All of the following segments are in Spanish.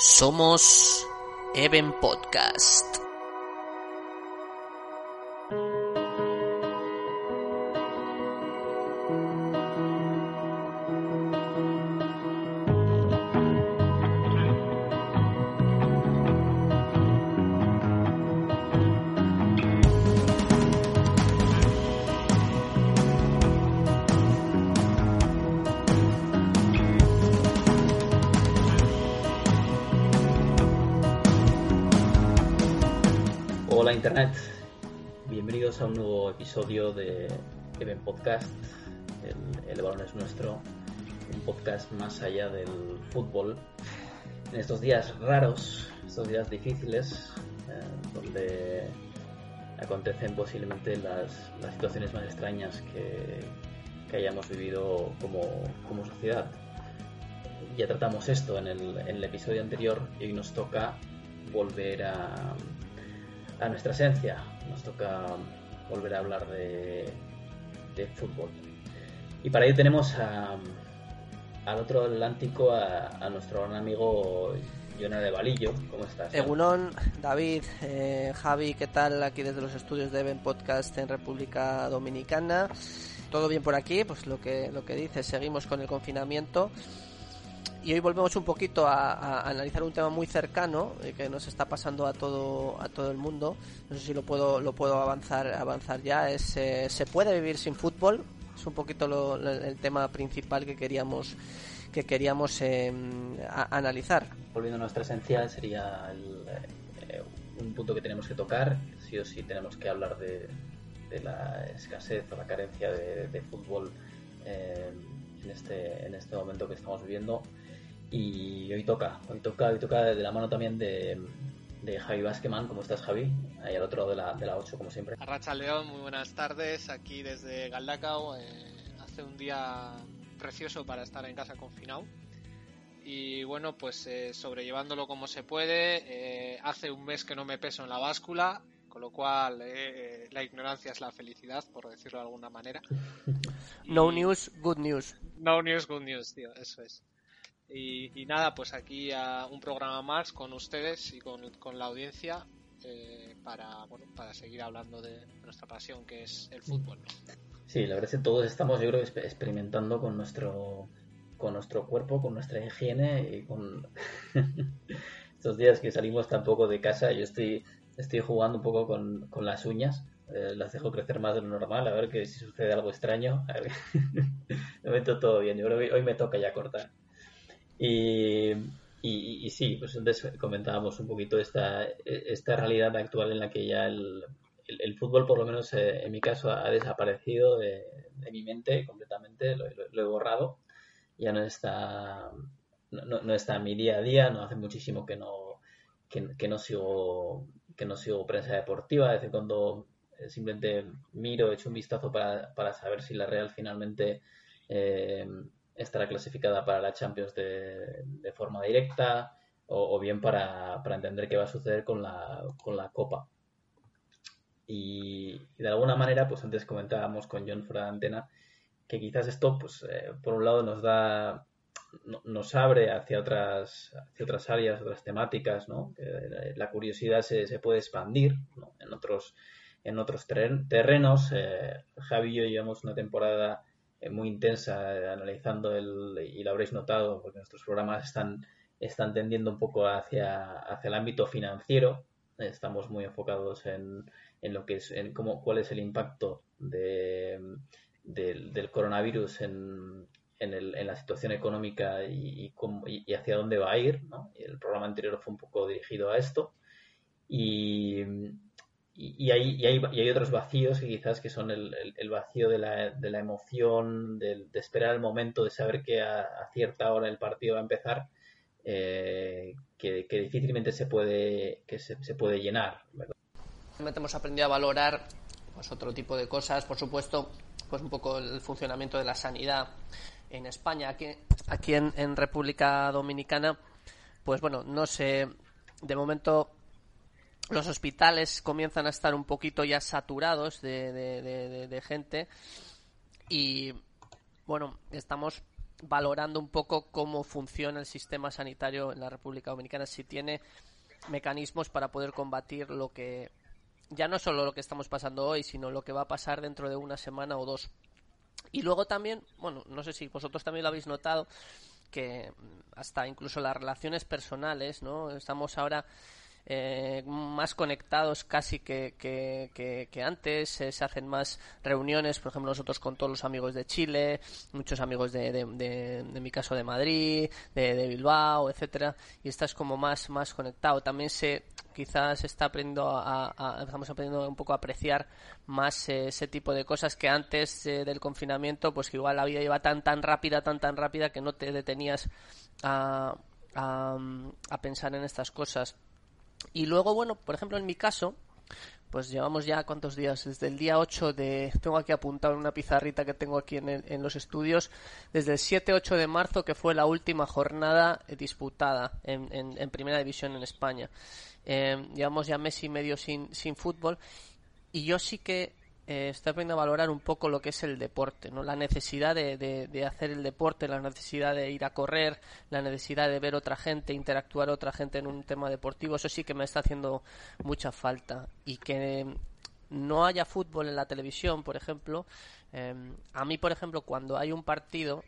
Somos Even Podcast. Podcast, el, balón es nuestro, un podcast más allá del fútbol. En estos días raros, estos días difíciles, eh, donde acontecen posiblemente las, las situaciones más extrañas que, que hayamos vivido como, como sociedad. Ya tratamos esto en el, en el episodio anterior y hoy nos toca volver a, a nuestra esencia. Nos toca volver a hablar de, de fútbol. Y para ello tenemos a, al otro Atlántico a, nuestro gran amigo Jonah de Valillo. ¿Cómo estás? Egunon, David, eh, Javi, ¿qué tal? Aquí desde los estudios de Even Podcast en República Dominicana. Todo bien por aquí, pues lo que, lo que dices, seguimos con el confinamiento. Y hoy volvemos un poquito a, analizar un tema muy cercano eh, que nos está pasando a todo a todo el mundo. No sé si lo puedo lo puedo avanzar avanzar ya. Es eh, se puede vivir sin fútbol. Es un poquito el tema principal que queríamos que queríamos a, analizar. Volviendo a nuestra esencia sería el, eh, un punto que tenemos que tocar. Sí o sí tenemos que hablar de, la escasez o la carencia de, de fútbol eh, en este en este momento que estamos viviendo y hoy toca, hoy toca, hoy toca de la mano también de, de Javi Basqueman. ¿Cómo estás, Javi? Ahí al otro lado de la, de la 8, como siempre. Arracha León, muy buenas tardes. Aquí desde Galdacao. Eh, hace un día precioso para estar en casa confinado. Y bueno, pues eh, sobrellevándolo como se puede. Eh, hace un mes que no me peso en la báscula, con lo cual eh, la ignorancia es la felicidad, por decirlo de alguna manera. No news, good news. No news, good news, tío, eso es. Y, y, nada, pues aquí a un programa más con ustedes y con, con la audiencia eh, para, bueno, para seguir hablando de nuestra pasión que es el fútbol. Sí, la verdad es que todos estamos, yo creo, experimentando con nuestro, con nuestro cuerpo, con nuestra higiene y con estos días que salimos tampoco de casa. Yo estoy, estoy jugando un poco con, con las uñas. Eh, las dejo crecer más de lo normal, a ver que si sucede algo extraño. A ver. de momento todo bien, yo creo que hoy me toca ya cortar. Y, y, sí, pues antes comentábamos un poquito esta, esta realidad actual en la que ya el, el, el fútbol, por lo menos eh, en mi caso, ha desaparecido de, mi mente completamente, lo, he borrado, ya no está, no, no, está en mi día a día, no hace muchísimo que no, que, no sigo que no sigo prensa deportiva, desde cuando simplemente miro, echo un vistazo para, para saber si la Real finalmente eh, estará clasificada para la Champions de, forma directa o, bien para, para, entender qué va a suceder con la, con la Copa. Y, de alguna manera, pues antes comentábamos con John fuera de antena que quizás esto, pues eh, por un lado nos da, no, nos abre hacia otras, hacia otras áreas, otras temáticas, ¿no? Que la curiosidad se, se puede expandir en otros, en otros terrenos. Eh, Javi y yo llevamos una temporada muy intensa eh, analizando el, y lo habréis notado porque nuestros programas están, están tendiendo un poco hacia, hacia el ámbito financiero. Estamos muy enfocados en, en lo que es, en cómo, cuál es el impacto de, de, del coronavirus en, en, el, en, la situación económica y, y, y, hacia dónde va a ir. ¿no? El programa anterior fue un poco dirigido a esto. Y, y, hay, y, hay, otros vacíos que quizás que son el, vacío de la, de la emoción, de, de, esperar el momento, de saber que a, cierta hora el partido va a empezar, eh, que, difícilmente se puede, que se, puede llenar. ¿verdad? Hemos aprendido a valorar pues, otro tipo de cosas, por supuesto, pues un poco el funcionamiento de la sanidad en España, aquí, aquí en, República Dominicana, pues bueno, no sé, de momento los hospitales comienzan a estar un poquito ya saturados de gente y bueno, estamos valorando un poco cómo funciona el sistema sanitario en la República Dominicana, si tiene mecanismos para poder combatir lo que ya no solo lo que estamos pasando hoy, sino lo que va a pasar dentro de una semana o dos. Y luego también, bueno, no sé si vosotros también lo habéis notado, que hasta incluso las relaciones personales, ¿no? Estamos ahora eh, más conectados casi que, que, antes, eh, se hacen más reuniones, por ejemplo nosotros con todos los amigos de Chile, muchos amigos de, de, mi caso de Madrid, de, Bilbao, etcétera, y estás como más, más conectado. También se quizás está aprendiendo a, estamos aprendiendo un poco a apreciar más eh, ese tipo de cosas que antes del confinamiento, pues que igual la vida iba tan tan rápida, tan tan rápida que no te detenías a, a pensar en estas cosas. Y luego, bueno, por ejemplo, en mi caso, pues llevamos ya cuántos días, desde el día 8 de, tengo aquí apuntado en una pizarrita que tengo aquí en, en los estudios, desde el 7-8 de marzo, que fue la última jornada disputada en, en, Primera División en España. Eh, llevamos ya mes y medio sin, sin fútbol y yo sí que eh, estoy aprendiendo a valorar un poco lo que es el deporte, ¿no? La necesidad de, de, hacer el deporte, la necesidad de ir a correr, la necesidad de ver otra gente, interactuar otra gente en un tema deportivo, eso sí que me está haciendo mucha falta. Y que no haya fútbol en la televisión, por ejemplo, eh, a mí, por ejemplo, cuando hay un partido,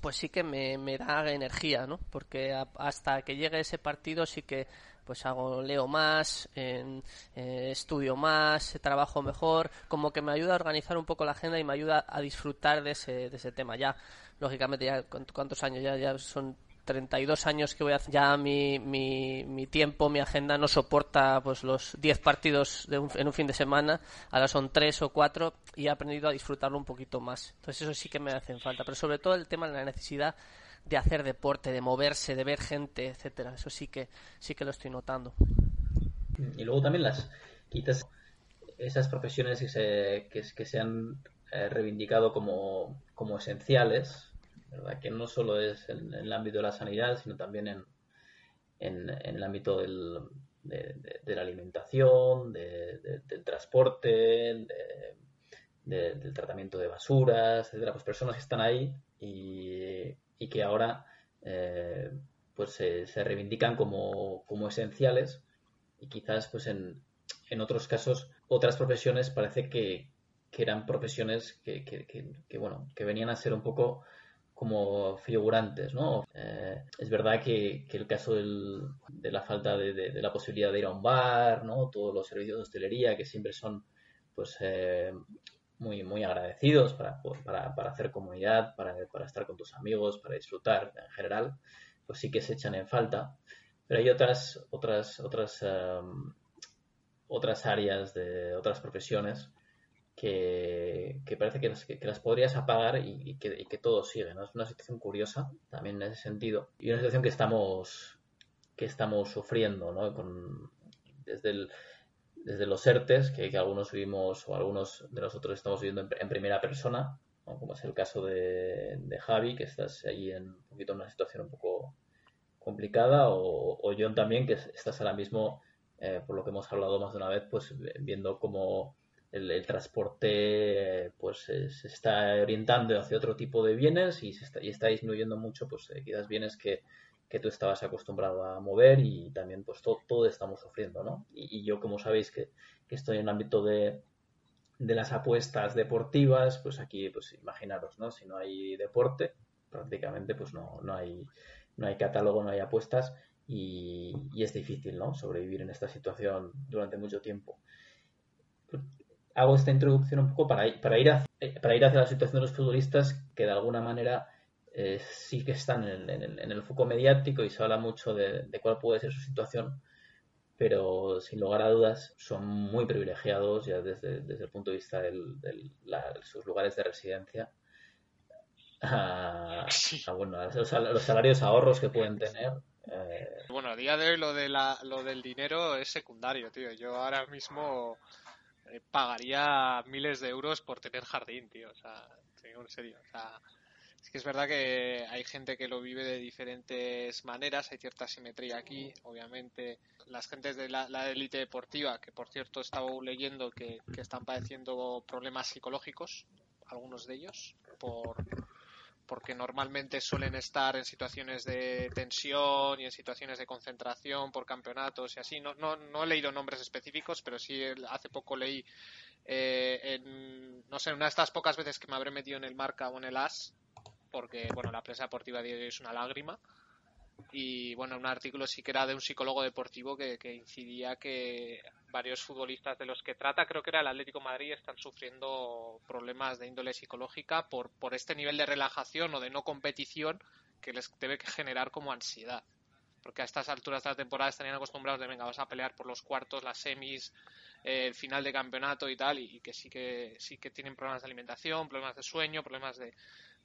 pues sí que me, me da energía, ¿no? Porque hasta que llegue ese partido sí que pues hago leo más, eh, estudio más, trabajo mejor, como que me ayuda a organizar un poco la agenda y me ayuda a disfrutar de ese, de ese tema. Ya, lógicamente, ya cuántos años ya, ya son 32 años que voy a hacer, ya mi, mi, mi, tiempo, mi agenda no soporta pues los 10 partidos de en un fin de semana, ahora son 3 o 4 y he aprendido a disfrutarlo un poquito más. Entonces eso sí que me hacen falta, pero sobre todo el tema de la necesidad de hacer deporte, de moverse, de ver gente, etcétera. Eso sí que sí que lo estoy notando. Y luego también las quitas esas profesiones que se, que, se han eh, reivindicado como, como esenciales, ¿verdad? que no solo es en, el ámbito de la sanidad, sino también en, en, el ámbito del, de, la alimentación, del transporte, del tratamiento de basuras, etcétera, pues personas que están ahí y, y que ahora eh, pues se, reivindican como, esenciales y quizás pues en, en, otros casos otras profesiones parece que, eran profesiones que, que, bueno que venían a ser un poco como figurantes, ¿no? Eh, es verdad que, el caso de la falta de, la posibilidad de ir a un bar, ¿no? Todos los servicios de hostelería que siempre son, pues, eh, muy, muy agradecidos para, para, para hacer comunidad, para, para, estar con tus amigos, para disfrutar en general, pues sí que se echan en falta. Pero hay otras, otras, otras, em, otras áreas de otras profesiones que, que parece que las, que, las, podrías apagar y, que, y, que, todo sigue. ¿no? Es una situación curiosa también en ese sentido. Y una situación que estamos, que estamos sufriendo, ¿no? Con, desde el, desde los ERTES, que, algunos vivimos o algunos de nosotros estamos viviendo en, primera persona, como es el caso de, Javi, que estás ahí en un poquito en una situación un poco complicada, o, o John también, que estás ahora mismo, eh, por lo que hemos hablado más de una vez, pues viendo cómo el, transporte pues se, está orientando hacia otro tipo de bienes y, se está, y está disminuyendo mucho, pues eh, quizás bienes que que tú estabas acostumbrado a mover y también pues todo, todo estamos sufriendo, ¿no? Y, yo como sabéis que, estoy en el ámbito de, de, las apuestas deportivas, pues aquí pues imaginaros, ¿no? Si no hay deporte, prácticamente pues no, no, hay, no hay catálogo, no hay apuestas y, es difícil, ¿no? Sobrevivir en esta situación durante mucho tiempo. Hago esta introducción un poco para, para, ir, para ir hacia la situación de los futbolistas que de alguna manera eh, sí que están en, el foco mediático y se habla mucho de, cuál puede ser su situación, pero sin lugar a dudas son muy privilegiados ya desde, el punto de vista de sus lugares de residencia. a, bueno, los, salarios ahorros que pueden tener. Eh. Bueno, a día de hoy lo, de la, lo del dinero es secundario, tío. Yo ahora mismo eh, pagaría miles de euros por tener jardín, tío. O sea, en serio. O sea, es que es verdad que hay gente que lo vive de diferentes maneras, hay cierta simetría aquí, obviamente. Las gentes de la élite deportiva, que por cierto estaba leyendo que, que están padeciendo problemas psicológicos, algunos de ellos, por, porque normalmente suelen estar en situaciones de tensión y en situaciones de concentración por campeonatos y así. No, no, no he leído nombres específicos, pero sí hace poco leí eh, en, no sé, una de estas pocas veces que me habré metido en el marca o en el as, porque bueno, la prensa deportiva de hoy es una lágrima. Y bueno, un artículo sí que era de un psicólogo deportivo que, incidía que varios futbolistas de los que trata, creo que era el Atlético Madrid, están sufriendo problemas de índole psicológica por, por este nivel de relajación o de no competición que les debe generar como ansiedad porque a estas alturas de la temporada estarían acostumbrados de venga, vas a pelear por los cuartos, las semis, eh, el final de campeonato y tal, y, que sí que sí que tienen problemas de alimentación, problemas de sueño, problemas de,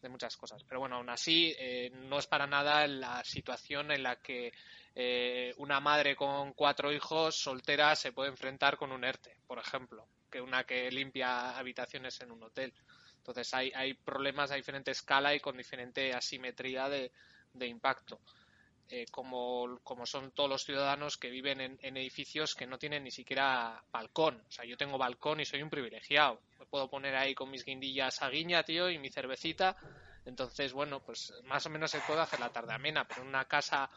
de muchas cosas. Pero bueno, aún así, eh, no es para nada la situación en la que eh, una madre con cuatro hijos soltera se puede enfrentar con un ERTE, por ejemplo, que una que limpia habitaciones en un hotel. Entonces hay, hay problemas a diferente escala y con diferente asimetría de, de impacto. Eh, como, como, son todos los ciudadanos que viven en, edificios que no tienen ni siquiera balcón. O sea, yo tengo balcón y soy un privilegiado. Me puedo poner ahí con mis guindillas a guiña, tío, y mi cervecita. Entonces, bueno, pues más o menos se puede hacer la tarde amena, pero en una casa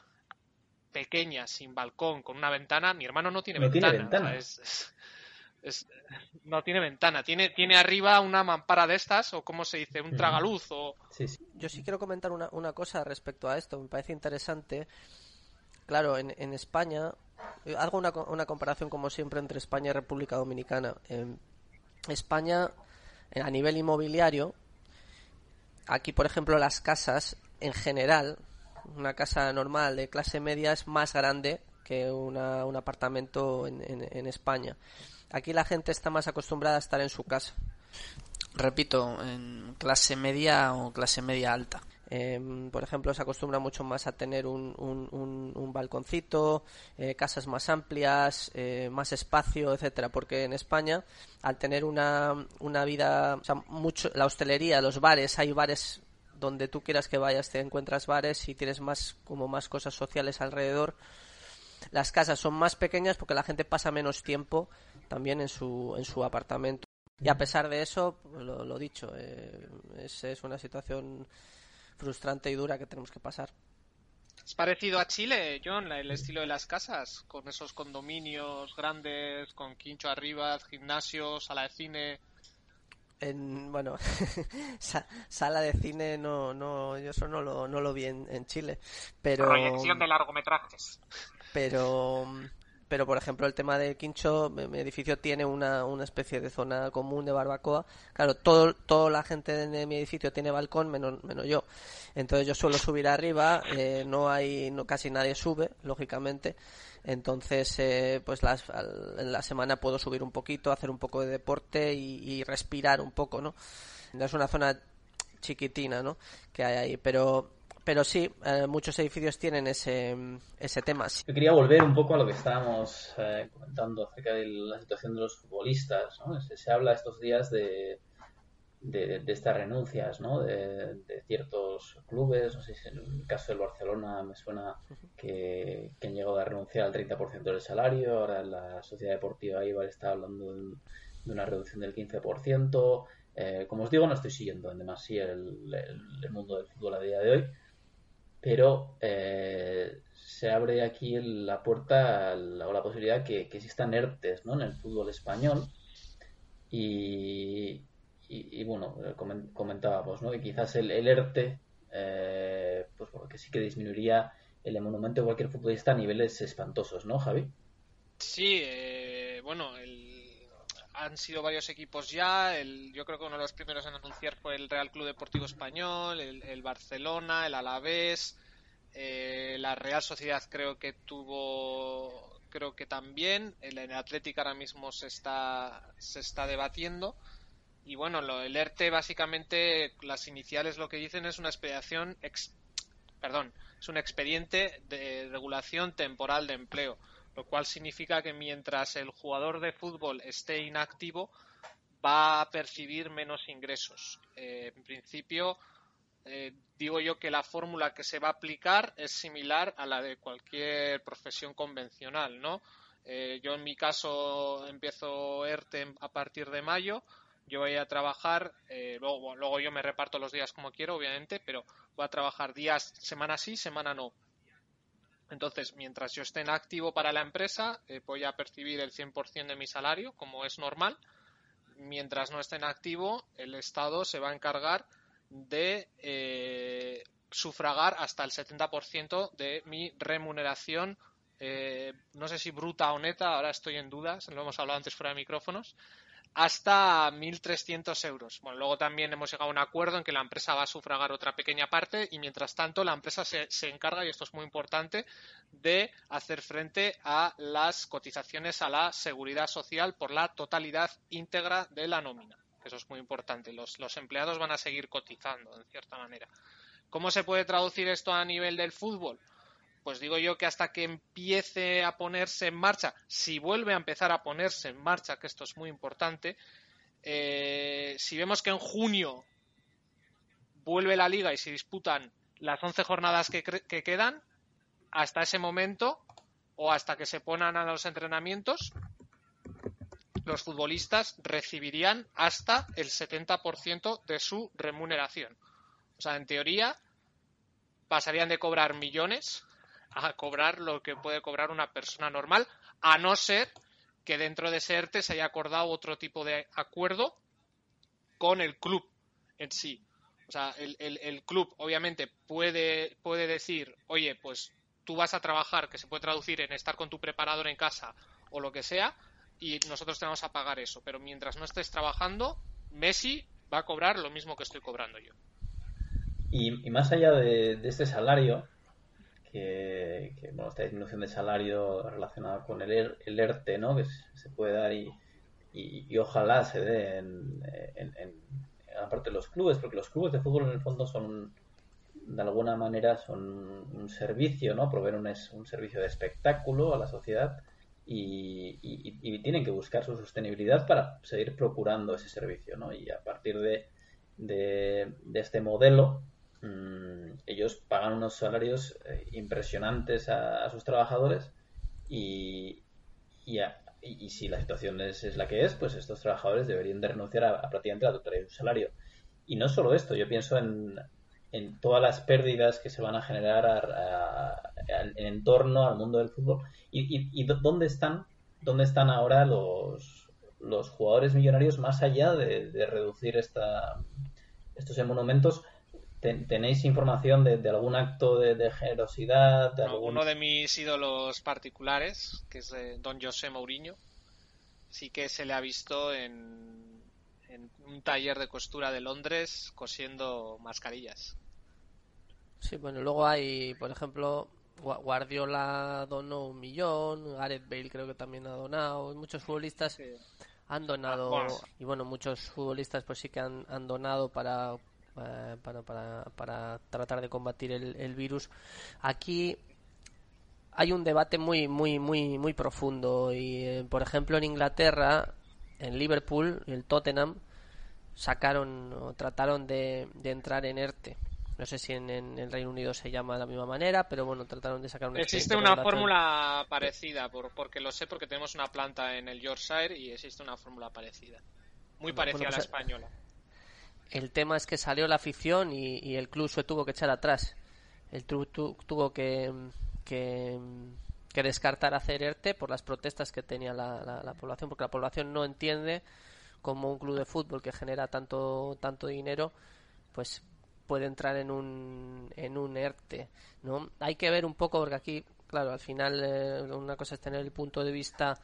pequeña, sin balcón, con una ventana, mi hermano no tiene ventana. es, no tiene ventana, tiene, tiene arriba una mampara de estas, o como se dice, un tragaluz. O... Yo sí quiero comentar una, una cosa respecto a esto, me parece interesante. Claro, en, en España, hago una, una comparación como siempre entre España y República Dominicana. En España, eh, a nivel inmobiliario, aquí por ejemplo las casas en general, una casa normal de clase media es más grande que una, un apartamento en, en España. Aquí la gente está más acostumbrada a estar en su casa. Repito, en clase media o clase media alta. Em, por ejemplo, se acostumbra mucho más a tener un, un, balconcito, eh, casas más amplias, eh, más espacio, etcétera. Porque en España, al tener una, una vida, o sea, mucho, la hostelería, los bares, hay bares donde tú quieras que vayas, te encuentras bares y tienes más, como más cosas sociales alrededor. Las casas son más pequeñas porque la gente pasa menos tiempo también en su, en su apartamento. Y a pesar de eso, lo, lo dicho, eh, es, es una situación frustrante y dura que tenemos que pasar. Es parecido a Chile, John, el estilo de las casas, con esos condominios grandes, con quincho arriba, gimnasio, sala de cine. En, bueno, sala de cine no, no, yo eso no lo, no lo vi en, en Chile, pero... Proyección de largometrajes. Pero, pero por ejemplo el tema del quincho, mi edificio tiene una, una especie de zona común de barbacoa. Claro, todo, toda la gente de mi edificio tiene balcón, menos, menos yo. Entonces yo suelo subir arriba, eh, no hay, no, casi nadie sube, lógicamente. Entonces, eh, pues las, en la semana puedo subir un poquito, hacer un poco de deporte y, y respirar un poco, ¿no? Es una zona chiquitina, ¿no? Que hay ahí, pero pero sí, eh, muchos edificios tienen ese, ese tema. Yo quería volver un poco a lo que estábamos eh, comentando acerca de la situación de los futbolistas. ¿no? Se, habla estos días de, de, estas renuncias ¿no? de, ciertos clubes. No sé si en el caso del Barcelona me suena que, han llegado a renunciar al 30% del salario. Ahora la Sociedad Deportiva Ibar está hablando de, una reducción del 15%. Eh, como os digo, no estoy siguiendo en demasía el, mundo del fútbol a día de hoy, pero eh, se abre aquí la puerta o la posibilidad que, que existan ERTES ¿no? en el fútbol español y, y, bueno, eh, comentábamos ¿no? que quizás el, el ERTE eh, pues que sí que disminuiría el monumento de cualquier futbolista a niveles espantosos, ¿no, Javi? Sí, bueno, han sido varios equipos ya. El, yo creo que uno de los primeros en anunciar fue el Real Club Deportivo Español, el, Barcelona, el Alavés, eh, la Real Sociedad creo que tuvo, creo que también. El, el Atlético ahora mismo se está, se está debatiendo. Y bueno, lo, el ERTE básicamente, las iniciales lo que dicen es una expedición, perdón, es un expediente de regulación temporal de empleo, lo cual significa que mientras el jugador de fútbol esté inactivo, va a percibir menos ingresos. Eh, en principio, eh, digo yo que la fórmula que se va a aplicar es similar a la de cualquier profesión convencional, ¿no? Eh, yo en mi caso empiezo ERTE a partir de mayo, yo voy a trabajar, luego, luego yo me reparto los días como quiero, obviamente, pero voy a trabajar días, semana sí, semana no. Entonces, mientras yo esté en activo para la empresa, eh, voy a percibir el 100% de mi salario, como es normal. Mientras no esté en activo, el Estado se va a encargar de eh, sufragar hasta el 70% de mi remuneración eh, no sé si bruta o neta, ahora estoy en dudas, lo hemos hablado antes fuera de micrófonos, hasta 1.300 euros. Bueno, luego también hemos llegado a un acuerdo en que la empresa va a sufragar otra pequeña parte y mientras tanto la empresa se, se, encarga, y esto es muy importante, de hacer frente a las cotizaciones a la seguridad social por la totalidad íntegra de la nómina. Eso es muy importante. Los, los empleados van a seguir cotizando, en cierta manera. ¿Cómo se puede traducir esto a nivel del fútbol? Pues digo yo que hasta que empiece a ponerse en marcha, si vuelve a empezar a ponerse en marcha, que esto es muy importante, eh, si vemos que en junio vuelve la liga y se disputan las 11 jornadas que, que quedan, hasta ese momento o hasta que se pongan a los entrenamientos, los futbolistas recibirían hasta el 70% de su remuneración. O sea, en teoría, pasarían de cobrar millones a cobrar lo que puede cobrar una persona normal, a no ser que dentro de ese ERTE se haya acordado otro tipo de acuerdo con el club en sí. O sea, el, el, club obviamente puede, puede decir, oye, pues tú vas a trabajar, que se puede traducir en estar con tu preparador en casa o lo que sea, y nosotros te vamos a pagar eso. Pero mientras no estés trabajando, Messi va a cobrar lo mismo que estoy cobrando yo. Y, más allá de este salario, que, que bueno, esta disminución de salario relacionada con el, er, el ERTE, ¿no? Que se puede dar y, y, ojalá se dé en, en, aparte de los clubes, porque los clubes de fútbol en el fondo son, de alguna manera, son un servicio, ¿no? Proveen un, un servicio de espectáculo a la sociedad y, y, y, tienen que buscar su sostenibilidad para seguir procurando ese servicio, ¿no? Y a partir de, de este modelo, mmm, ellos pagan unos salarios eh, impresionantes a, sus trabajadores y, y, si la situación es, es, la que es, pues estos trabajadores deberían de renunciar a, a prácticamente la totalidad de su salario. Y no solo esto, yo pienso en, en todas las pérdidas que se van a generar en torno al mundo del fútbol y, y, dónde están dónde están ahora los, los jugadores millonarios más allá de, de reducir esta, estos monumentos ¿Tenéis información de, de algún acto de, de generosidad? De no, algún... Uno de mis ídolos particulares, que es de don José Mourinho, sí que se le ha visto en, en un taller de costura de Londres cosiendo mascarillas. Sí, bueno, luego hay, por ejemplo, Guardiola donó un millón, Gareth Bale creo que también ha donado, muchos futbolistas sí. han donado, ah, bueno. y bueno, muchos futbolistas pues sí que han, han donado para eh, para, para, para, tratar de combatir el, el, virus. Aquí hay un debate muy, muy, muy, muy profundo y, eh, por ejemplo, en Inglaterra, en Liverpool, el Tottenham sacaron o trataron de, de entrar en ERTE. No sé si en, en, el Reino Unido se llama de la misma manera, pero bueno, trataron de sacar un Existe una fórmula parecida, por, porque lo sé, porque tenemos una planta en el Yorkshire y existe una fórmula parecida. Muy parecida bueno, pues, a la española. El tema es que salió la afición y, el club se tuvo que echar atrás. El club tu, tuvo que, que, descartar hacer ERTE por las protestas que tenía la, la, la, población, porque la población no entiende cómo un club de fútbol que genera tanto, tanto dinero, pues puede entrar en un, en un ERTE. ¿no? Hay que ver un poco, porque aquí, claro, al final eh, una cosa es tener el punto de vista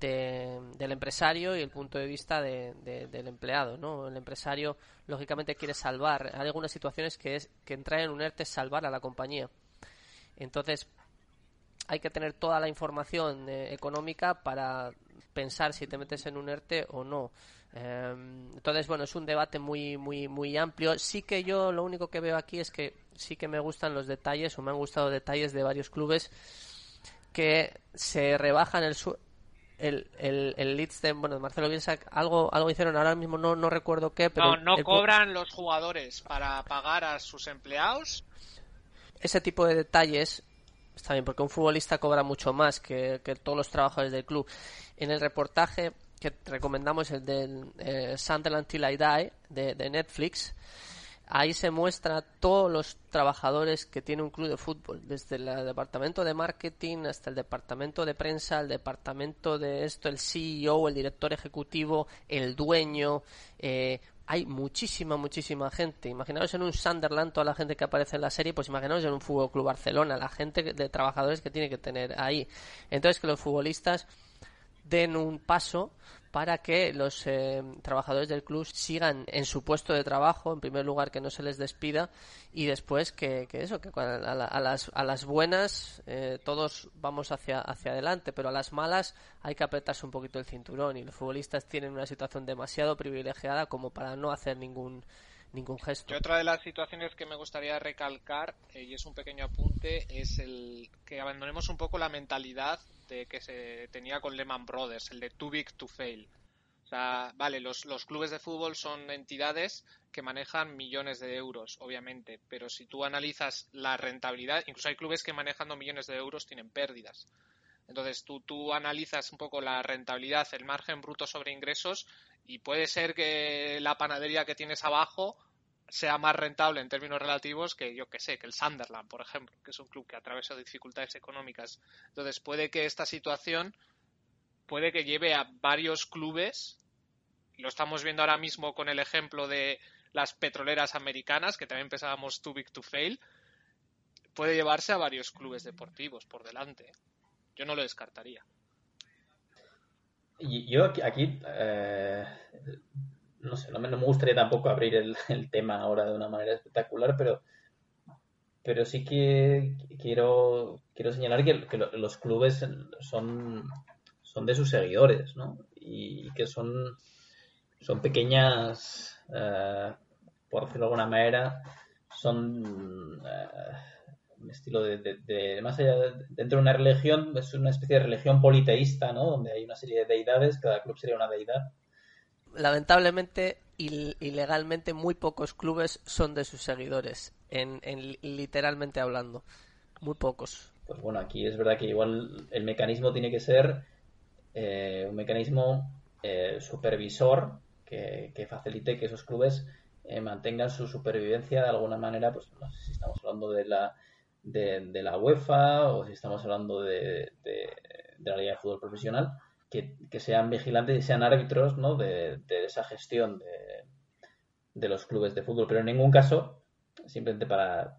de, del empresario y el punto de vista de, de, del empleado, ¿no? El empresario lógicamente quiere salvar. Hay algunas situaciones que es que entrar en un ERTE es salvar a la compañía. Entonces hay que tener toda la información eh, económica para pensar si te metes en un ERTE o no. entonces, bueno, es un debate muy, muy, muy amplio. Sí que yo lo único que veo aquí es que sí que me gustan los detalles o me han gustado detalles de varios clubes que se rebajan el, el, el, el Leeds de, bueno, Marcelo Bielsa, algo, algo hicieron ahora mismo, no, no recuerdo qué, pero... No, no cobran los jugadores para pagar a sus empleados. Ese tipo de detalles está bien, porque un futbolista cobra mucho más que, que todos los trabajadores del club. En el reportaje que recomendamos, el del eh, Sunderland Till I Die, de, de Netflix, Ahí se muestra todos los trabajadores que tiene un club de fútbol, desde el departamento de marketing hasta el departamento de prensa, el departamento de esto, el CEO, el director ejecutivo, el dueño. Eh, hay muchísima, muchísima gente. Imaginaos en un Sunderland toda la gente que aparece en la serie, pues imaginaos en un Fútbol Club Barcelona, la gente de trabajadores que tiene que tener ahí. Entonces que los futbolistas den un paso para que los eh, trabajadores del club sigan en su puesto de trabajo, en primer lugar que no se les despida y después que, eso, que a, las, a las buenas eh, todos vamos hacia, hacia adelante, pero a las malas hay que apretarse un poquito el cinturón y los futbolistas tienen una situación demasiado privilegiada como para no hacer ningún Y otra de las situaciones que me gustaría recalcar, eh, y es un pequeño apunte, es el que abandonemos un poco la mentalidad de que se tenía con Lehman Brothers, el de too big to fail. O sea, vale, los, los clubes de fútbol son entidades que manejan millones de euros, obviamente, pero si tú analizas la rentabilidad, incluso hay clubes que manejando millones de euros tienen pérdidas. Entonces tú, tú analizas un poco la rentabilidad, el margen bruto sobre ingresos y puede ser que la panadería que tienes abajo sea más rentable en términos relativos que yo que sé, que el Sunderland, por ejemplo, que es un club que atraviesa dificultades económicas. Entonces puede que esta situación puede que lleve a varios clubes, lo estamos viendo ahora mismo con el ejemplo de las petroleras americanas, que también pensábamos too big to fail, puede llevarse a varios clubes deportivos por delante. Yo no lo descartaría. Yo aquí, eh, no sé, no me, gustaría tampoco abrir el, tema ahora de una manera espectacular, pero, pero sí que quiero, quiero señalar que, los clubes son, son de sus seguidores, ¿no? Y que son, son pequeñas, eh, por decirlo de alguna manera, son eh, estilo de, más allá dentro de una religión, es una especie de religión politeísta, ¿no? Donde hay una serie de deidades, cada club sería una deidad lamentablemente y, legalmente muy pocos clubes son de sus seguidores, en, literalmente hablando. Muy pocos. Pues bueno, aquí es verdad que igual el mecanismo tiene que ser eh, un mecanismo eh, supervisor que, facilite que esos clubes eh, mantengan su supervivencia de alguna manera, pues no sé si estamos hablando de la, de, la UEFA o si estamos hablando de, de la Liga de Fútbol Profesional, que, sean vigilantes y sean árbitros ¿no? de, esa gestión de, los clubes de fútbol. Pero en ningún caso, simplemente para,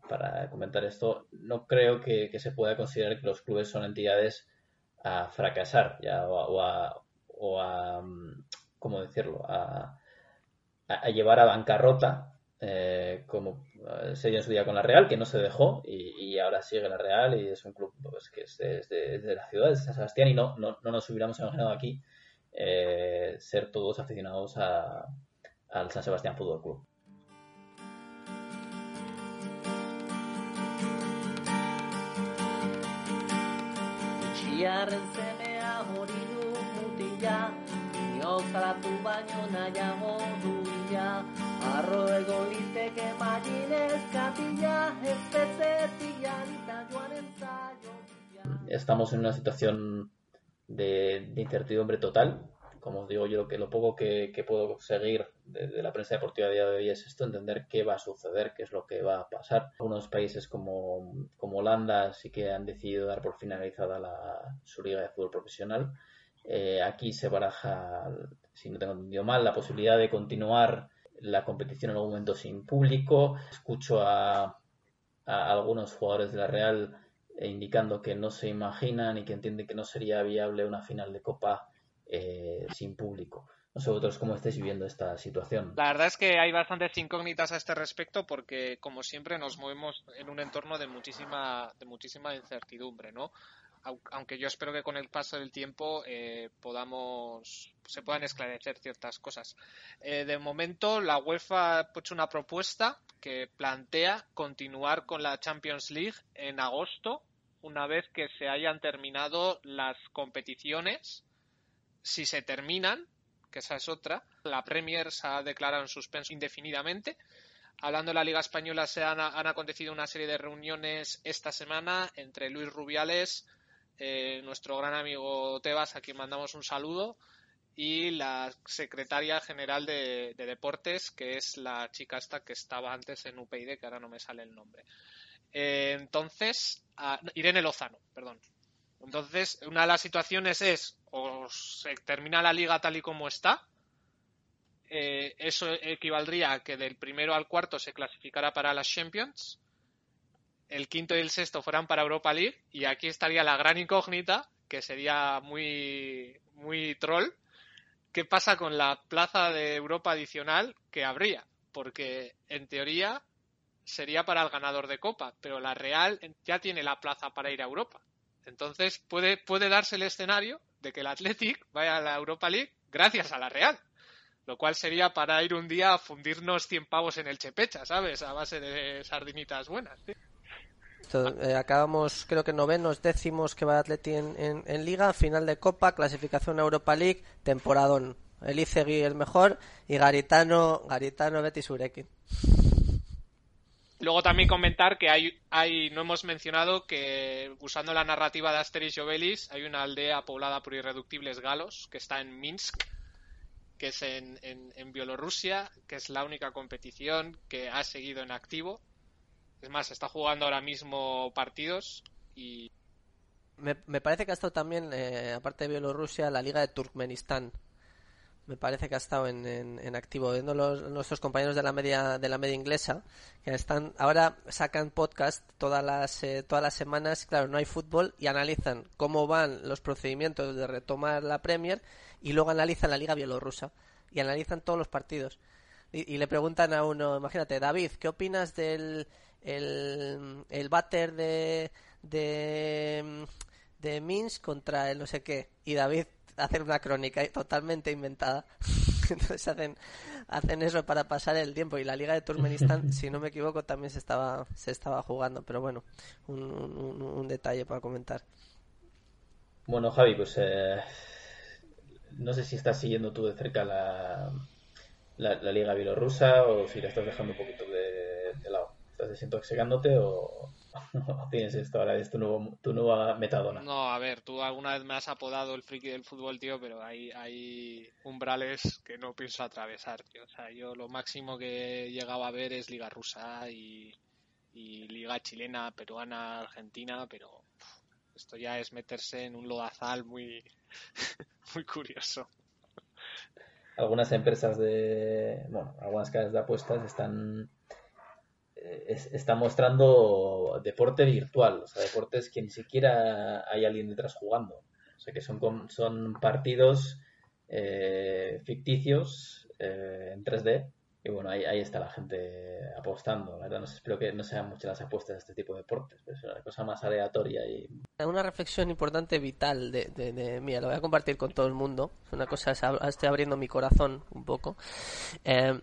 comentar esto, no creo que, se pueda considerar que los clubes son entidades a fracasar ya, o, a, o a, ¿cómo decirlo?, a, a llevar a bancarrota eh, como eh, se dio en su día con la Real, que no se dejó y, ahora sigue la Real y es un club pues, que es de, la ciudad de San Sebastián y no, no, nos hubiéramos imaginado aquí eh, ser todos aficionados al San Sebastián Fútbol Club. Estamos en una situación de, incertidumbre total. Como os digo, yo lo, que, lo poco que, puedo seguir de, la prensa deportiva de día de hoy es esto, entender qué va a suceder, qué es lo que va a pasar. Algunos países como, Holanda sí que han decidido dar por finalizada la, su liga de fútbol profesional. Eh, aquí se baraja, si no tengo entendido mal, la posibilidad de continuar la competición en algún momento sin público. Escucho a, algunos jugadores de la Real eh, indicando que no se imaginan y que entienden que no sería viable una final de Copa eh, sin público. No sé vosotros cómo estáis viviendo esta situación. La verdad es que hay bastantes incógnitas a este respecto porque, como siempre, nos movemos en un entorno de muchísima, de muchísima incertidumbre, ¿no? Aunque yo espero que con el paso del tiempo eh, podamos se puedan esclarecer ciertas cosas. Eh, de momento, la UEFA ha hecho una propuesta que plantea continuar con la Champions League en agosto, una vez que se hayan terminado las competiciones. Si se terminan, que esa es otra, la Premier se ha declarado en suspenso indefinidamente Hablando de la Liga Española, se han, acontecido una serie de reuniones esta semana entre Luis Rubiales, eh, nuestro gran amigo Tebas, a quien mandamos un saludo, y la secretaria general de, Deportes, que es la chica esta que estaba antes en UPyD, que ahora no me sale el nombre. Eh, entonces, Irene Lozano, perdón. Entonces, una de las situaciones es o se termina la liga tal y como está, eh, eso equivaldría a que del primero al cuarto se clasificara para las Champions, el quinto y el sexto fueran para Europa League, y aquí estaría la gran incógnita, que sería muy, muy troll, ¿qué pasa con la plaza de Europa adicional que habría? Porque en teoría sería para el ganador de Copa, pero la Real ya tiene la plaza para ir a Europa. Entonces puede, puede darse el escenario de que el Athletic vaya a la Europa League gracias a la Real lo cual sería para ir un día a fundirnos 100 pavos en el Chepecha, ¿sabes? A base de sardinitas buenas. Eh, acabamos, creo que novenos, décimos que va Atleti en, Liga, final de Copa, clasificación Europa League, temporadón. Elicegui el mejor y Garitano, Garitano Betis Urekin. Luego también comentar que hay, hay, no hemos mencionado que usando la narrativa de Asterix y Obelix, hay una aldea poblada por irreductibles galos que está en Minsk, que es en, en, Bielorrusia, que es la única competición que ha seguido en activo. Es más, está jugando ahora mismo partidos y... Me, me parece que ha estado también, eh, aparte de Bielorrusia, la Liga de Turkmenistán. Me parece que ha estado en, en, activo. Viendo los, nuestros compañeros de la media de la media inglesa, que están ahora sacan podcast todas las eh, todas las semanas. Claro, no hay fútbol y analizan cómo van los procedimientos de retomar la Premier y luego analizan la liga bielorrusa y analizan todos los partidos. Y, le preguntan a uno, imagínate, David, ¿qué opinas del el, el váter de, de, de Minsk contra el no sé qué? Y David hace una crónica totalmente inventada. Entonces hacen, hacen eso para pasar el tiempo. Y la Liga de Turkmenistán, si no me equivoco, también se estaba, se estaba jugando. Pero bueno, un, un, detalle para comentar. Bueno, Javi, pues eh, no sé si estás siguiendo tú de cerca la, la, liga bielorrusa o si la estás dejando un poquito de, lado. ¿Estás desintoxicándote o, tienes esto ahora? ¿Es tu, nuevo, tu nueva metadona? No, a ver, tú alguna vez me has apodado el friki del fútbol, tío, pero hay, hay umbrales que no pienso atravesar, tío. O sea, yo lo máximo que he llegado a ver es liga rusa y, y liga chilena, peruana, argentina, pero esto ya es meterse en un lodazal muy, muy curioso. Algunas empresas de, bueno, algunas casas de apuestas están están mostrando deporte virtual, o sea, deportes que ni siquiera hay alguien detrás jugando. O sea, que son, son partidos eh, ficticios eh, en 3D y bueno, ahí, ahí está la gente apostando. La verdad, no sé, espero que no sean muchas las apuestas a este tipo de deportes, pero es una cosa más aleatoria. y Una reflexión importante, vital, de, de, mía, lo voy a compartir con todo el mundo. Es una cosa, estoy abriendo mi corazón un poco. Eh,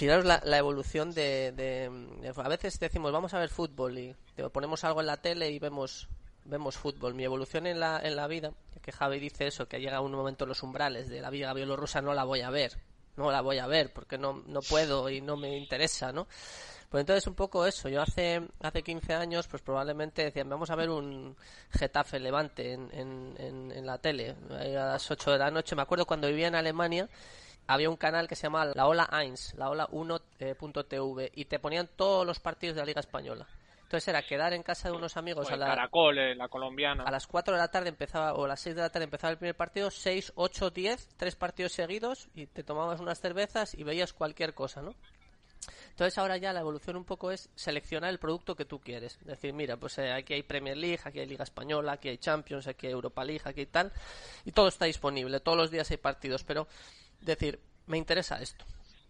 fijaros la, la evolución de, de, A veces decimos, vamos a ver fútbol y ponemos algo en la tele y vemos vemos fútbol. Mi evolución en la, en la vida, que Javi dice eso, que llega un momento los umbrales de la vida bielorrusa, no la voy a ver no la voy a ver porque no, no puedo y no me interesa, ¿no? Pues entonces un poco eso, yo hace, hace 15 años pues probablemente decían, vamos a ver un Getafe Levante en, en, en, la tele, a las 8 de la noche, me acuerdo cuando vivía en Alemania, había un canal que se llamaba La Ola 1, la Ola 1.tv, eh, y te ponían todos los partidos de la Liga Española. Entonces era quedar en casa de unos amigos a la, Caracol, eh, la colombiana. A las 4 de la tarde empezaba, o a las 6 de la tarde empezaba el primer partido, 6, 8, 10, tres partidos seguidos y te tomabas unas cervezas y veías cualquier cosa, ¿no? Entonces ahora ya la evolución un poco es seleccionar el producto que tú quieres. Es decir, mira, pues eh, aquí hay Premier League, aquí hay Liga Española, aquí hay Champions, aquí hay Europa League, aquí hay tal. Y todo está disponible, todos los días hay partidos. Pero, decir, me interesa esto.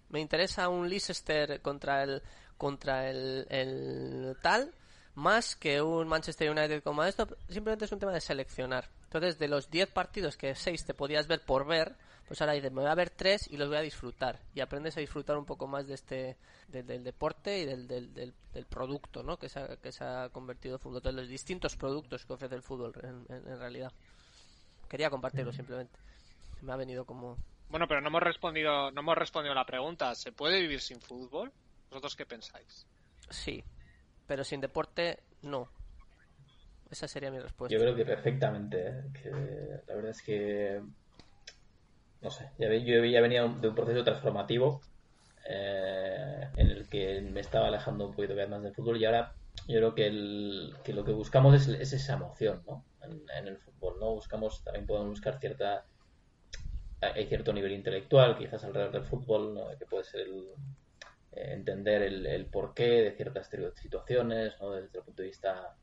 Me interesa un Leicester contra el contra el, el tal, más que un Manchester United como esto, simplemente es un tema de seleccionar. Entonces, de los 10 partidos que 6 te podías ver por ver, pues ahora dices, me voy a ver 3 y los voy a disfrutar. Y aprendes a disfrutar un poco más de este del, deporte y del, del, del, producto ¿no? que, se ha, que se ha convertido el fútbol, de los distintos productos que ofrece el fútbol en, realidad. Quería compartirlo simplemente. Me ha venido como... Bueno, pero no hemos respondido no hemos respondido a la pregunta. ¿Se puede vivir sin fútbol? ¿Vosotros qué pensáis? Sí, pero sin deporte no. Esa sería mi respuesta. Yo creo que perfectamente. ¿eh? Que la verdad es que. No sé. yo ya venía de un proceso transformativo eh, en el que me estaba alejando un poquito más del fútbol y ahora yo creo que, el, que lo que buscamos es, es esa emoción ¿no? en, el fútbol. no Buscamos, también podemos buscar cierta. Hay cierto nivel intelectual, quizás alrededor del fútbol, ¿no? que puede ser el, eh, entender el, porqué de ciertas situaciones, desde el punto de vista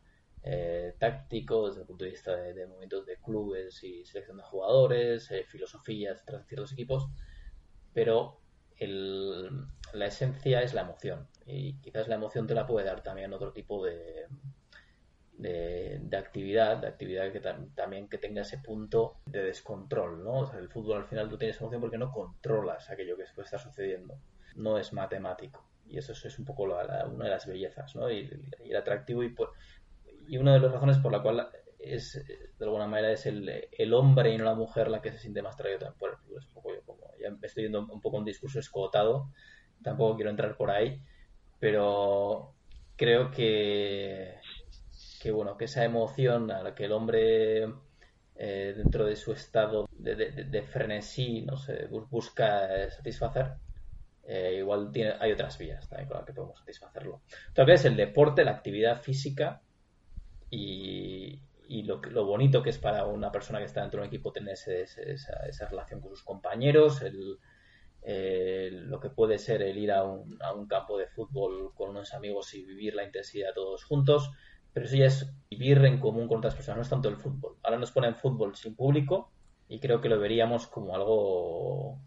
eh, táctico, desde el punto de vista de, de movimientos de clubes y selección de jugadores, eh, filosofías tras ciertos equipos, pero la esencia es la emoción. Y quizás la emoción te la puede dar también otro tipo de, de, actividad, de actividad que también que tenga ese punto de descontrol, ¿no? O sea, el fútbol al final tú tienes emoción porque no controlas aquello que está sucediendo no es matemático. Y eso es un poco una de las bellezas, ¿no? Y, el atractivo y, y una de las razones por la cual es, de alguna manera, es el, hombre y no la mujer la que se siente más también por el fútbol. Es un poco yo como, ya estoy viendo un poco un discurso escotado, tampoco quiero entrar por ahí, pero creo que, que bueno, que esa emoción a la que el hombre eh, dentro de su estado de, frenesí, no sé, busca satisfacer, eh, igual tiene, hay otras vías también con las que podemos satisfacerlo. Otra vez es el deporte, la actividad física y, lo, lo, bonito que es para una persona que está dentro de un equipo tener esa, esa, relación con sus compañeros, el, lo que puede ser el ir a un, a un, campo de fútbol con unos amigos y vivir la intensidad todos juntos, pero eso ya es vivir en común con otras personas, no es tanto el fútbol. Ahora nos ponen fútbol sin público y creo que lo veríamos como algo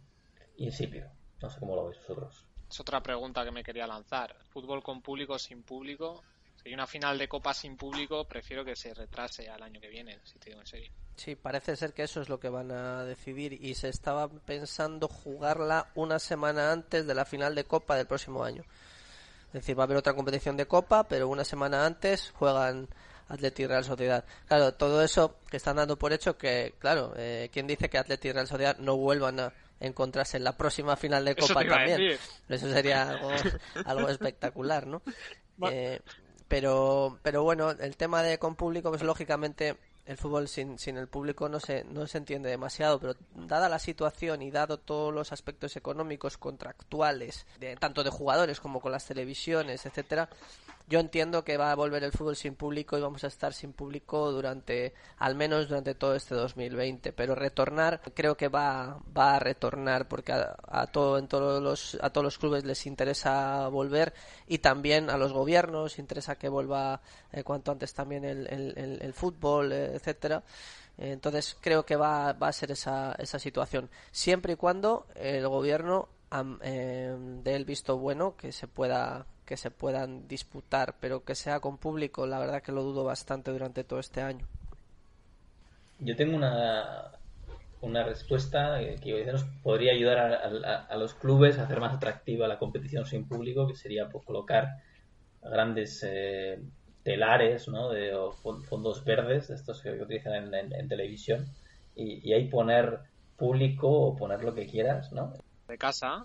insípido. No sé cómo lo veis vosotros. Es otra pregunta que me quería lanzar. ¿Fútbol con público o sin público? Si hay una final de Copa sin público, prefiero que se retrase al año que viene, si te digo en serio. Sí, parece ser que eso es lo que van a decidir y se estaba pensando jugarla una semana antes de la final de Copa del próximo año. Es decir, va a haber otra competición de Copa, pero una semana antes juegan Atleti y Real Sociedad. Claro, todo eso que están dando por hecho que, claro, eh, ¿quién dice que Atleti y Real Sociedad no vuelvan a encontrarse en la próxima final de Copa también. Eso sería algo, espectacular, ¿no? Eh, pero, pero bueno, el tema de con público, pues lógicamente el fútbol sin, sin el público no se, no se entiende demasiado, pero dada la situación y dado todos los aspectos económicos contractuales, de, tanto de jugadores como con las televisiones, etcétera, yo entiendo que va a volver el fútbol sin público y vamos a estar sin público durante, al menos durante todo este 2020. Pero retornar, creo que va, va a retornar porque a, todo, en todos los, a todos los clubes les interesa volver y también a los gobiernos interesa que vuelva eh, cuanto antes también el, el, fútbol, eh, etcétera. Entonces creo que va, va a ser esa, esa situación. Siempre y cuando el gobierno eh, dé el visto bueno que se pueda que se puedan disputar, pero que sea con público, la verdad que lo dudo bastante durante todo este año. Yo tengo una, una respuesta que nos podría ayudar a, los clubes a hacer más atractiva la competición sin público, que sería pues, colocar grandes eh, telares ¿no? de, o fondos verdes, de estos que, utilizan en, televisión, y, y, ahí poner público o poner lo que quieras, ¿no? De casa,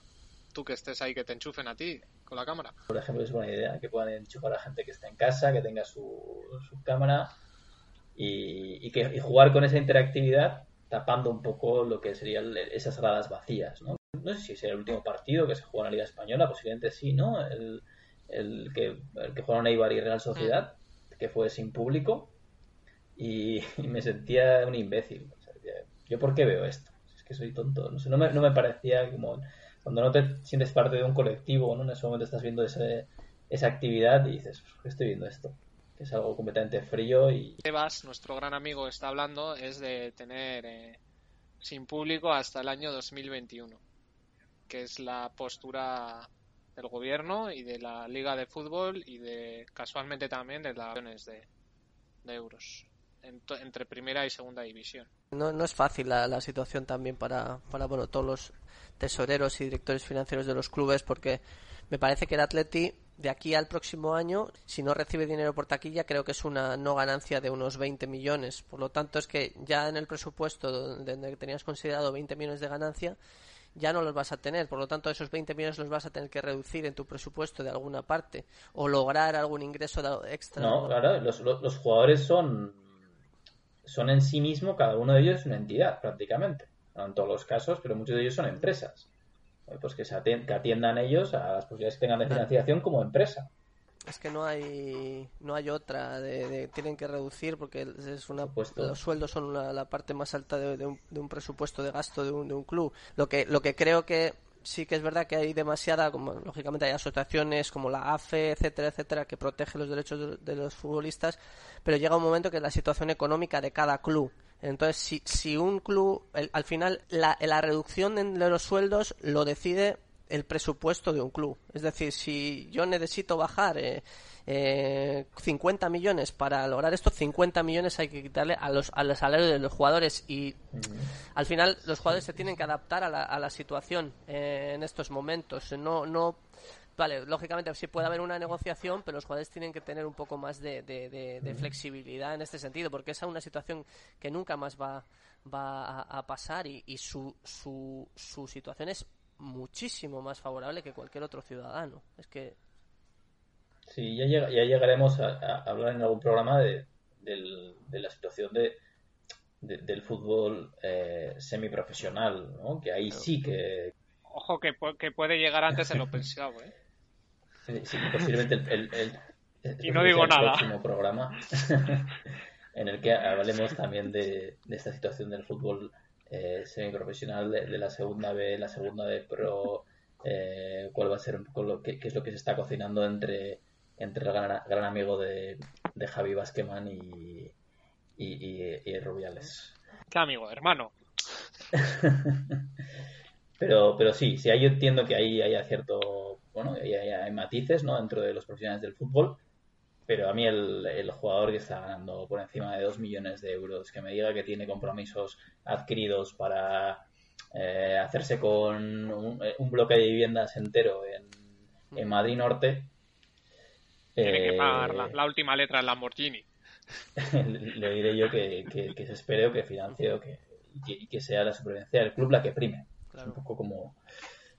tú que estés ahí, que te enchufen a ti con la cámara. Por ejemplo, es buena idea que puedan enchufar a gente que está en casa, que tenga su, su cámara y, que, jugar con esa interactividad tapando un poco lo que serían esas gradas vacías, ¿no? No sé si será el último partido que se juega en la Liga Española, posiblemente sí, ¿no? El, el que, el que jugaron Eibar y Real Sociedad, que fue sin público, y, me sentía un imbécil. ¿Yo por qué veo esto? Es que soy tonto, no sé, no me, no me parecía como cuando no te sientes parte de un colectivo, ¿no? En ese momento estás viendo ese, esa actividad y dices, estoy viendo esto? Que es algo completamente frío y... Evas, nuestro gran amigo, está hablando es de tener eh, sin público hasta el año 2021, que es la postura del gobierno y de la liga de fútbol y de casualmente también de las millones de, euros entre primera y segunda división. No, no es fácil la, la situación también para, para bueno, todos los tesoreros y directores financieros de los clubes porque me parece que el Atleti de aquí al próximo año, si no recibe dinero por taquilla, creo que es una no ganancia de unos 20 millones. Por lo tanto, es que ya en el presupuesto donde tenías considerado 20 millones de ganancia, ya no los vas a tener. Por lo tanto, esos 20 millones los vas a tener que reducir en tu presupuesto de alguna parte o lograr algún ingreso extra. No, claro, los, los, jugadores son, son en sí mismo, cada uno de ellos una entidad prácticamente. No en todos los casos, pero muchos de ellos son empresas. Pues que, se que atiendan ellos a las posibilidades que tengan de financiación como empresa. Es que no hay no hay otra de, tienen que reducir porque es una los sueldos son la parte más alta de, un, presupuesto de gasto de un, de un club. Lo que lo que creo que sí que es verdad que hay demasiada como lógicamente hay asociaciones como la AFE etcétera etcétera que protege los derechos de, los futbolistas pero llega un momento que la situación económica de cada club entonces si, si un club al final la, la reducción de los sueldos lo decide el presupuesto de un club. Es decir, si yo necesito bajar eh, eh, 50 millones para lograr esto, 50 millones hay que quitarle a los, a los salarios de los jugadores y al final los jugadores se tienen que adaptar a la, a la situación eh, en estos momentos. No, no, vale, lógicamente sí puede haber una negociación, pero los jugadores tienen que tener un poco más de, de, flexibilidad en este sentido, porque es una situación que nunca más va, va a, pasar y, y su, su, su situación es muchísimo más favorable que cualquier otro ciudadano. Es que. Sí, ya, ya llegaremos a, hablar en algún programa de, la situación de, del fútbol eh, semiprofesional, ¿no? Que ahí sí que. Ojo, que, que puede llegar antes de lo pensado, ¿eh? Sí, posiblemente el, el, y no digo nada. próximo programa en el que hablemos también de, de esta situación del fútbol eh, semiprofesional de, de, la segunda B, la segunda B Pro, eh, cuál va a ser un poco lo que, qué es lo que se está cocinando entre, entre el gran, amigo de, de Javi Basqueman y, y, Rubiales. ¿Qué amigo? Hermano. pero, pero sí, sí, yo entiendo que ahí hay cierto, bueno, hay, hay, matices, ¿no? Dentro de los profesionales del fútbol pero a mí el, jugador que está ganando por encima de 2 millones de euros, que me diga que tiene compromisos adquiridos para eh, hacerse con un, bloque de viviendas entero en, Madrid Norte. Tiene que pagar la, última letra en Lamborghini. le diré yo que, se espere o que financie o que, y que, sea la supervivencia del club la que prime. Es un poco como,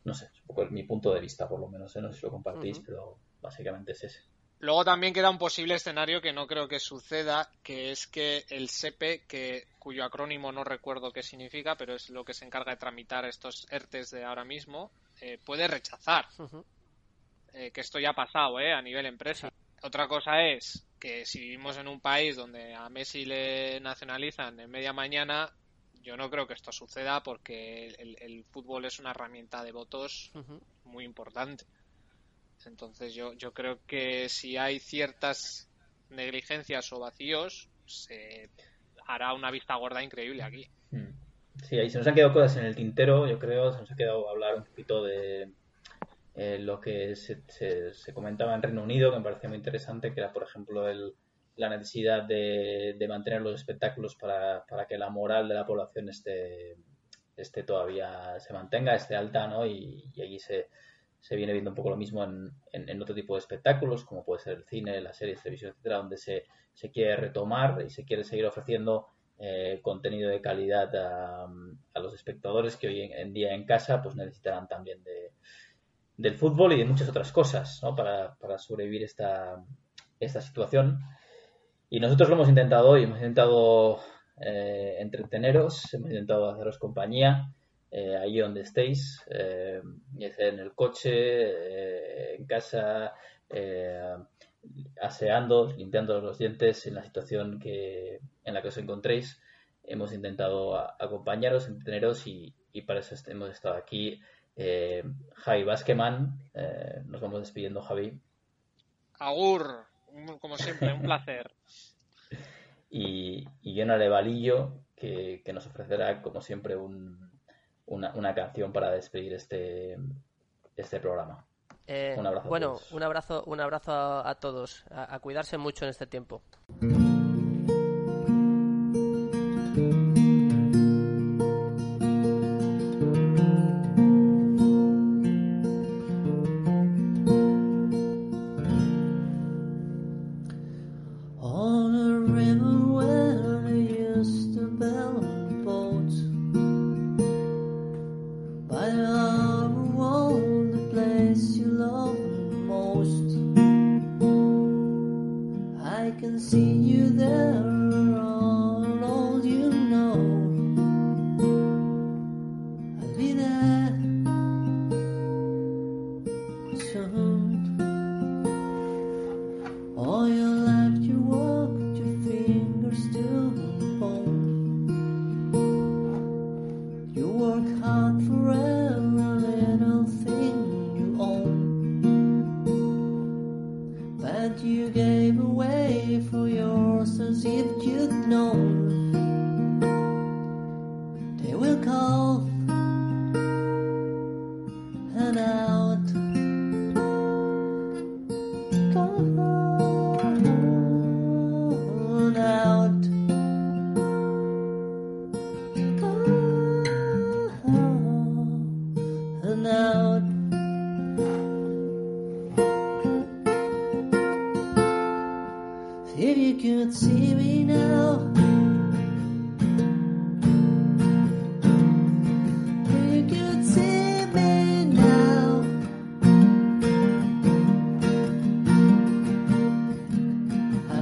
no sé, es un poco mi punto de vista, por lo menos, ¿eh? no sé si lo compartís, pero básicamente es ese. Luego también queda un posible escenario que no creo que suceda, que es que el SEPE, que, cuyo acrónimo no recuerdo qué significa, pero es lo que se encarga de tramitar estos ERTES de ahora mismo, eh, puede rechazar. Eh, que esto ya ha pasado eh, a nivel empresa. Otra cosa es que si vivimos en un país donde a Messi le nacionalizan en media mañana, yo no creo que esto suceda porque el, fútbol es una herramienta de votos muy importante. Entonces yo, yo creo que si hay ciertas negligencias o vacíos, se hará una vista gorda increíble aquí. Hmm. Sí, ahí se nos han quedado cosas en el tintero, yo creo, se nos ha quedado hablar un poquito de eh, lo que se, se, comentaba en Reino Unido, que me parecía muy interesante, que era, por ejemplo, el, la necesidad de, de mantener los espectáculos para, para, que la moral de la población esté, esté todavía, se mantenga, esté alta, ¿no? Y, allí se, se viene viendo un poco lo mismo en, en, otro tipo de espectáculos, como puede ser el cine, la serie, televisión, etcétera, donde se, se quiere retomar y se quiere seguir ofreciendo eh, contenido de calidad a, a, los espectadores que hoy en, día en casa pues necesitarán también de, del fútbol y de muchas otras cosas ¿no? para, para sobrevivir esta, esta situación. Y nosotros lo hemos intentado hoy, hemos intentado eh, entreteneros, hemos intentado haceros compañía eh, ahí donde estéis, eh, en el coche, eh, en casa, aseando, limpiando los dientes en la situación que, en la que os encontréis. Hemos intentado acompañaros, entreteneros y, y, para eso hemos estado aquí. Javi Basqueman, nos vamos despidiendo, Javi. Agur, como siempre, un placer. y, y Jonah Levalillo, que, que nos ofrecerá, como siempre, un, una, una canción para despedir este, este programa. Eh, Un abrazo a bueno, todos. un abrazo, un abrazo a, a todos. A, a cuidarse mucho en este tiempo.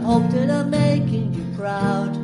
Hope that I'm making you proud.